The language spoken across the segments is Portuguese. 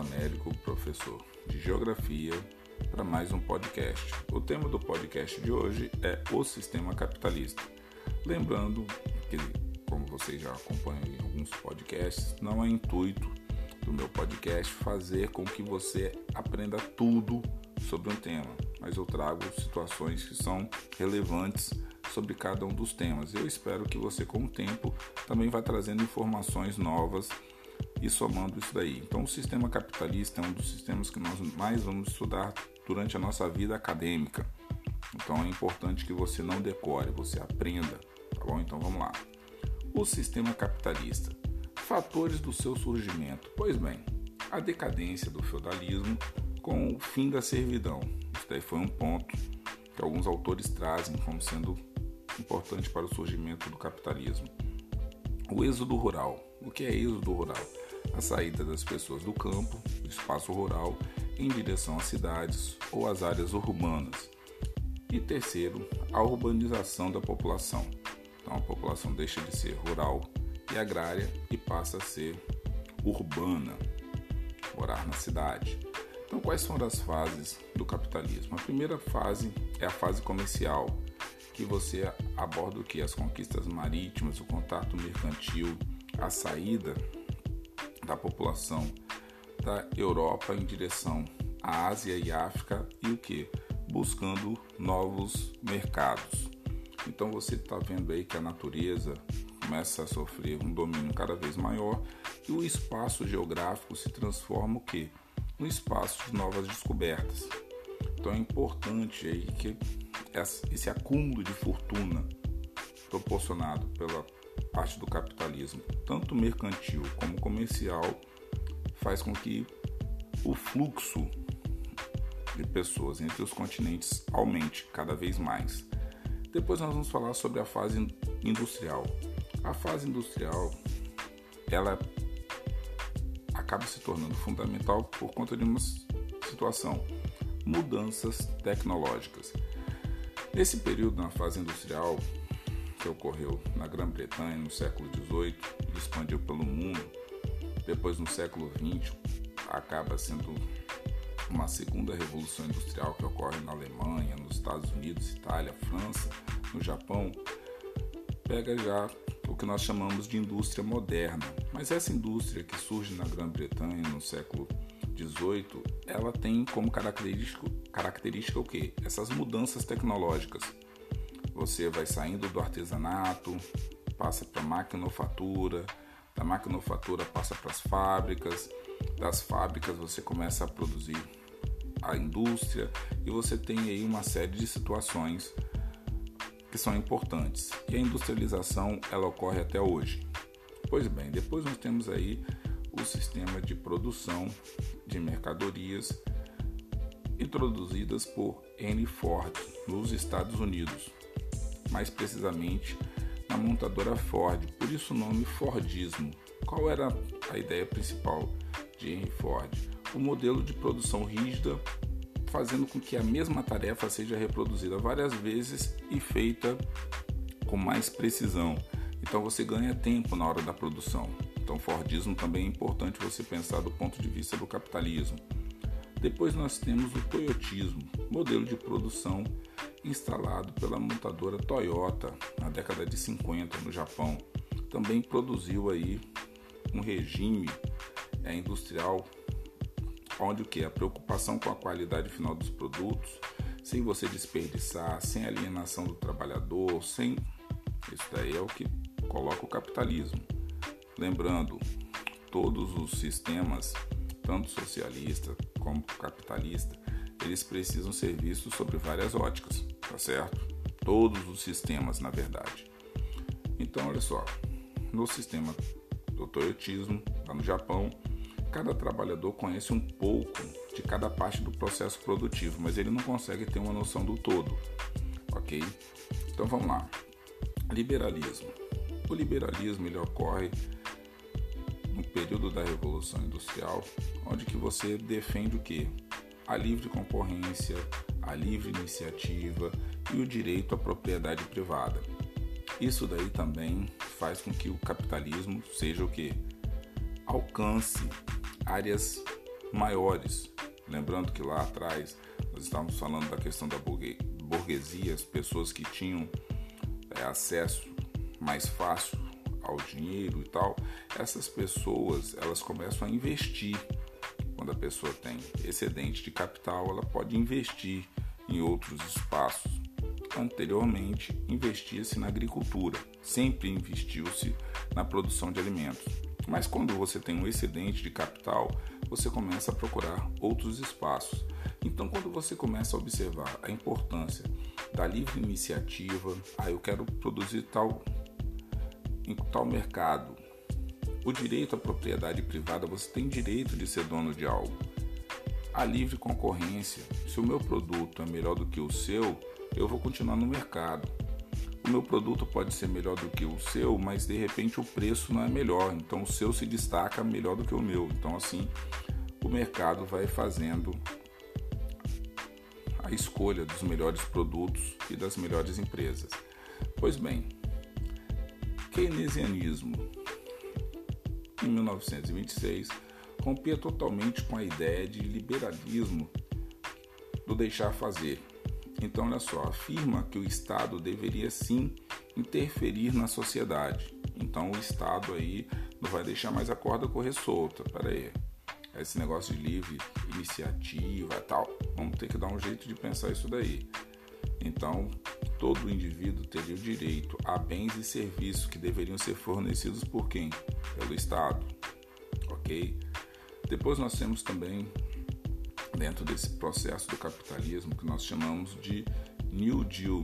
Américo, professor de Geografia, para mais um podcast. O tema do podcast de hoje é o sistema capitalista. Lembrando que, como vocês já acompanham em alguns podcasts, não é intuito do meu podcast fazer com que você aprenda tudo sobre um tema, mas eu trago situações que são relevantes sobre cada um dos temas. Eu espero que você, com o tempo, também vá trazendo informações novas e somando isso daí. Então, o sistema capitalista é um dos sistemas que nós mais vamos estudar durante a nossa vida acadêmica. Então, é importante que você não decore, você aprenda, tá bom? Então, vamos lá. O sistema capitalista. Fatores do seu surgimento. Pois bem, a decadência do feudalismo com o fim da servidão. Isso daí foi um ponto que alguns autores trazem como sendo importante para o surgimento do capitalismo. O êxodo rural. O que é êxodo rural? A saída das pessoas do campo, do espaço rural, em direção às cidades ou às áreas urbanas. E terceiro, a urbanização da população. Então a população deixa de ser rural e agrária e passa a ser urbana, morar na cidade. Então quais são as fases do capitalismo? A primeira fase é a fase comercial, que você aborda o que as conquistas marítimas, o contato mercantil, a saída da população da Europa em direção à Ásia e África e o que? Buscando novos mercados. Então você está vendo aí que a natureza começa a sofrer um domínio cada vez maior e o espaço geográfico se transforma o que? No espaço de novas descobertas. Então é importante aí que esse acúmulo de fortuna proporcionado pela parte do capitalismo, tanto mercantil como comercial, faz com que o fluxo de pessoas entre os continentes aumente cada vez mais. Depois nós vamos falar sobre a fase industrial. A fase industrial, ela acaba se tornando fundamental por conta de uma situação, mudanças tecnológicas. Nesse período, na fase industrial, que ocorreu na Grã-Bretanha no século XVIII e expandiu pelo mundo, depois no século XX acaba sendo uma segunda revolução industrial que ocorre na Alemanha, nos Estados Unidos, Itália, França, no Japão, pega já o que nós chamamos de indústria moderna. Mas essa indústria que surge na Grã-Bretanha no século XVIII, ela tem como característica, característica o quê? Essas mudanças tecnológicas você vai saindo do artesanato, passa para a maquinofatura, da maquinofatura passa para as fábricas, das fábricas você começa a produzir a indústria e você tem aí uma série de situações que são importantes. E a industrialização ela ocorre até hoje. Pois bem, depois nós temos aí o sistema de produção de mercadorias introduzidas por Henry Ford nos Estados Unidos mais precisamente na montadora Ford, por isso o nome Fordismo. Qual era a ideia principal de Henry Ford? O modelo de produção rígida, fazendo com que a mesma tarefa seja reproduzida várias vezes e feita com mais precisão. Então você ganha tempo na hora da produção. Então Fordismo também é importante você pensar do ponto de vista do capitalismo. Depois nós temos o Toyotismo, modelo de produção instalado pela montadora Toyota na década de 50 no Japão. Também produziu aí um regime é, industrial onde o que a preocupação com a qualidade final dos produtos, sem você desperdiçar, sem alienação do trabalhador, sem isso daí é o que coloca o capitalismo. Lembrando, todos os sistemas, tanto socialista como capitalista, eles precisam ser vistos sobre várias óticas, tá certo? Todos os sistemas, na verdade. Então, olha só, no sistema do toyotismo, lá no Japão, cada trabalhador conhece um pouco de cada parte do processo produtivo, mas ele não consegue ter uma noção do todo, ok? Então vamos lá. Liberalismo. O liberalismo ele ocorre no período da Revolução Industrial, onde que você defende o que? a livre concorrência, a livre iniciativa e o direito à propriedade privada. Isso daí também faz com que o capitalismo seja o que alcance áreas maiores. Lembrando que lá atrás nós estávamos falando da questão da burguesia, as pessoas que tinham é, acesso mais fácil ao dinheiro e tal, essas pessoas elas começam a investir. Quando a pessoa tem excedente de capital, ela pode investir em outros espaços. Anteriormente, investia-se na agricultura, sempre investiu-se na produção de alimentos. Mas quando você tem um excedente de capital, você começa a procurar outros espaços. Então, quando você começa a observar a importância da livre iniciativa, ah, eu quero produzir tal em tal mercado. O direito à propriedade privada, você tem direito de ser dono de algo. A livre concorrência, se o meu produto é melhor do que o seu, eu vou continuar no mercado. O meu produto pode ser melhor do que o seu, mas de repente o preço não é melhor, então o seu se destaca melhor do que o meu. Então assim, o mercado vai fazendo a escolha dos melhores produtos e das melhores empresas. Pois bem, keynesianismo em 1926 rompia totalmente com a ideia de liberalismo do deixar fazer. Então, olha só, afirma que o Estado deveria sim interferir na sociedade. Então, o Estado aí não vai deixar mais a corda correr solta. Pera aí, esse negócio de livre iniciativa e tal, vamos ter que dar um jeito de pensar isso daí. Então, todo indivíduo teria o direito a bens e serviços que deveriam ser fornecidos por quem? Pelo Estado. Ok? Depois nós temos também, dentro desse processo do capitalismo, que nós chamamos de New Deal,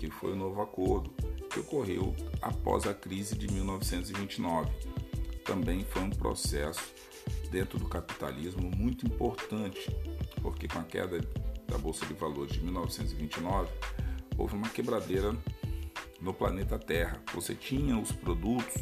que foi o novo acordo que ocorreu após a crise de 1929. Também foi um processo dentro do capitalismo muito importante, porque com a queda da Bolsa de Valores de 1929, houve uma quebradeira no planeta Terra. Você tinha os produtos,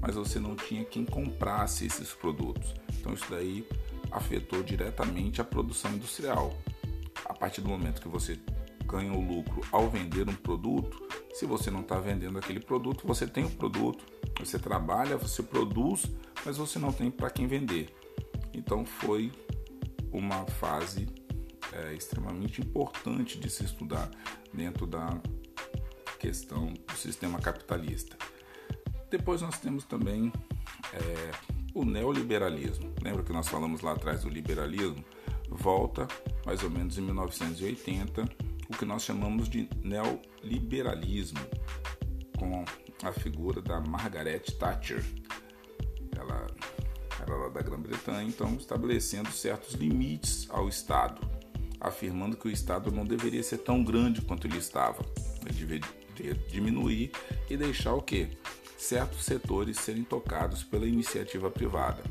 mas você não tinha quem comprasse esses produtos. Então isso daí afetou diretamente a produção industrial. A partir do momento que você ganha o lucro ao vender um produto, se você não está vendendo aquele produto, você tem o produto, você trabalha, você produz, mas você não tem para quem vender. Então foi uma fase é, extremamente importante de se estudar dentro da questão do sistema capitalista. Depois nós temos também é, o neoliberalismo. Lembra que nós falamos lá atrás do liberalismo? Volta mais ou menos em 1980, o que nós chamamos de neoliberalismo, com a figura da Margaret Thatcher. Ela era lá da Grã-Bretanha, então estabelecendo certos limites ao Estado afirmando que o Estado não deveria ser tão grande quanto ele estava. Ele deveria diminuir e deixar o quê? Certos setores serem tocados pela iniciativa privada.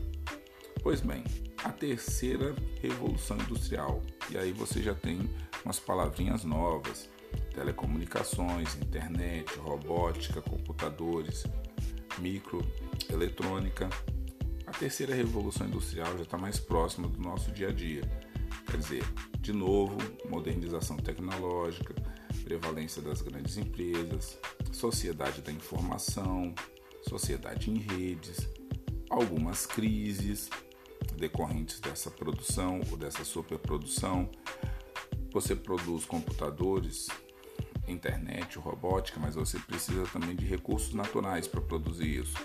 Pois bem, a terceira revolução industrial. E aí você já tem umas palavrinhas novas: telecomunicações, internet, robótica, computadores, microeletrônica. A terceira revolução industrial já está mais próxima do nosso dia a dia. Quer dizer, de novo, modernização tecnológica, prevalência das grandes empresas, sociedade da informação, sociedade em redes, algumas crises decorrentes dessa produção ou dessa superprodução. Você produz computadores, internet, robótica, mas você precisa também de recursos naturais para produzir isso.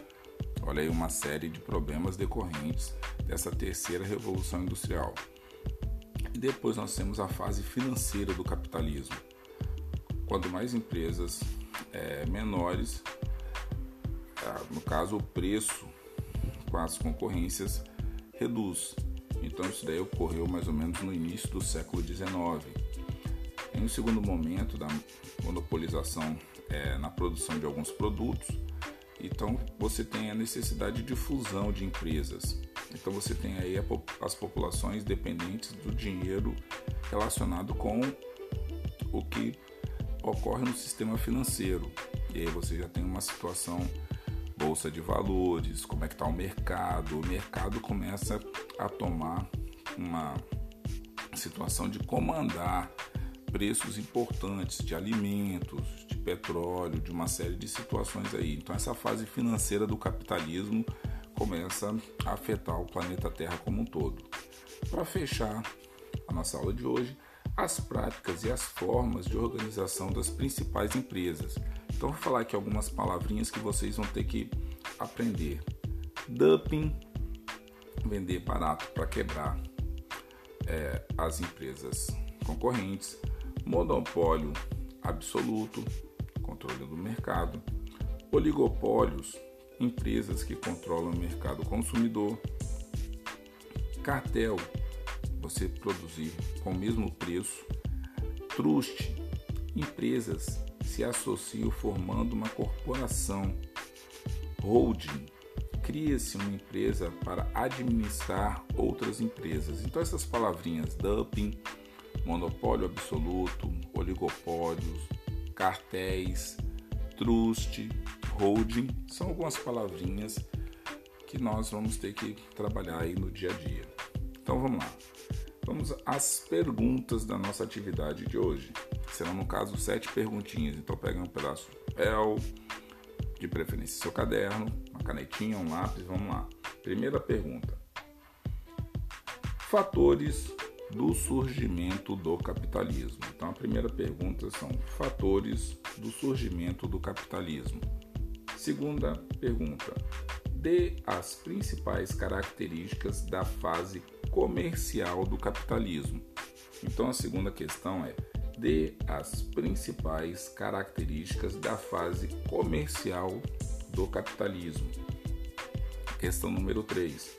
Olha aí uma série de problemas decorrentes dessa terceira revolução industrial. E depois nós temos a fase financeira do capitalismo. Quanto mais empresas é, menores, é, no caso o preço com as concorrências reduz. Então isso daí ocorreu mais ou menos no início do século XIX. Em um segundo momento da monopolização é, na produção de alguns produtos, então você tem a necessidade de fusão de empresas. Então você tem aí as populações dependentes do dinheiro relacionado com o que ocorre no sistema financeiro. E aí você já tem uma situação bolsa de valores, como é que está o mercado. O mercado começa a tomar uma situação de comandar preços importantes de alimentos, de petróleo, de uma série de situações aí. Então essa fase financeira do capitalismo começa a afetar o planeta Terra como um todo. Para fechar a nossa aula de hoje, as práticas e as formas de organização das principais empresas. Então, vou falar aqui algumas palavrinhas que vocês vão ter que aprender. Dumping, vender barato para quebrar é, as empresas concorrentes. Monopólio absoluto, controle do mercado. Oligopólios, empresas que controlam o mercado consumidor. Cartel, você produzir com o mesmo preço. Trust, empresas se associam formando uma corporação. Holding, cria-se uma empresa para administrar outras empresas. Então essas palavrinhas dumping, monopólio absoluto, oligopólios, cartéis, trust, holding, são algumas palavrinhas que nós vamos ter que trabalhar aí no dia a dia. Então vamos lá. Vamos às perguntas da nossa atividade de hoje. Serão, no caso, sete perguntinhas. Então, pega um pedaço de papel, de preferência seu caderno, uma canetinha, um lápis. Vamos lá. Primeira pergunta: Fatores do surgimento do capitalismo. Então, a primeira pergunta são fatores do surgimento do capitalismo. Segunda pergunta: dê as principais características da fase comercial do capitalismo. Então a segunda questão é: dê as principais características da fase comercial do capitalismo. Questão número 3.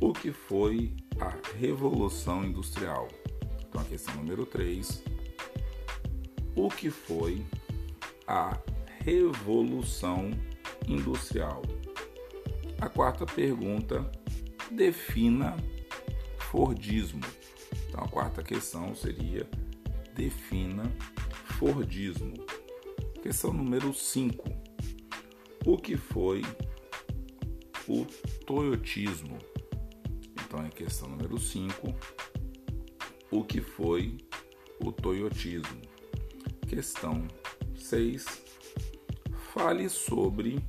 O que foi a Revolução Industrial? Então a questão número 3. O que foi a Revolução Industrial? A quarta pergunta: defina Fordismo. Então a quarta questão seria defina Fordismo. Questão número 5. O que foi o Toyotismo? Então é questão número 5. O que foi o Toyotismo? Questão 6. Fale sobre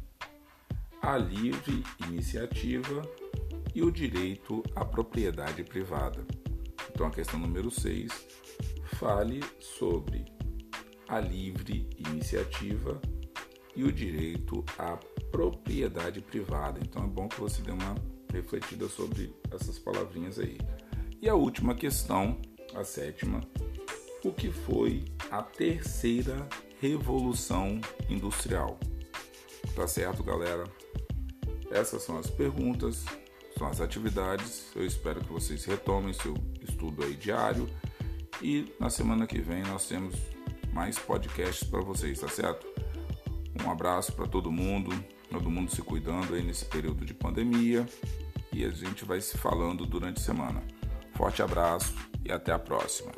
a livre iniciativa e o direito à propriedade privada. Então, a questão número 6 fale sobre a livre iniciativa e o direito à propriedade privada. Então, é bom que você dê uma refletida sobre essas palavrinhas aí. E a última questão, a sétima, o que foi a terceira revolução industrial? Tá certo, galera? Essas são as perguntas são as atividades. Eu espero que vocês retomem seu estudo aí diário. E na semana que vem nós temos mais podcasts para vocês, tá certo? Um abraço para todo mundo, todo mundo se cuidando aí nesse período de pandemia e a gente vai se falando durante a semana. Forte abraço e até a próxima.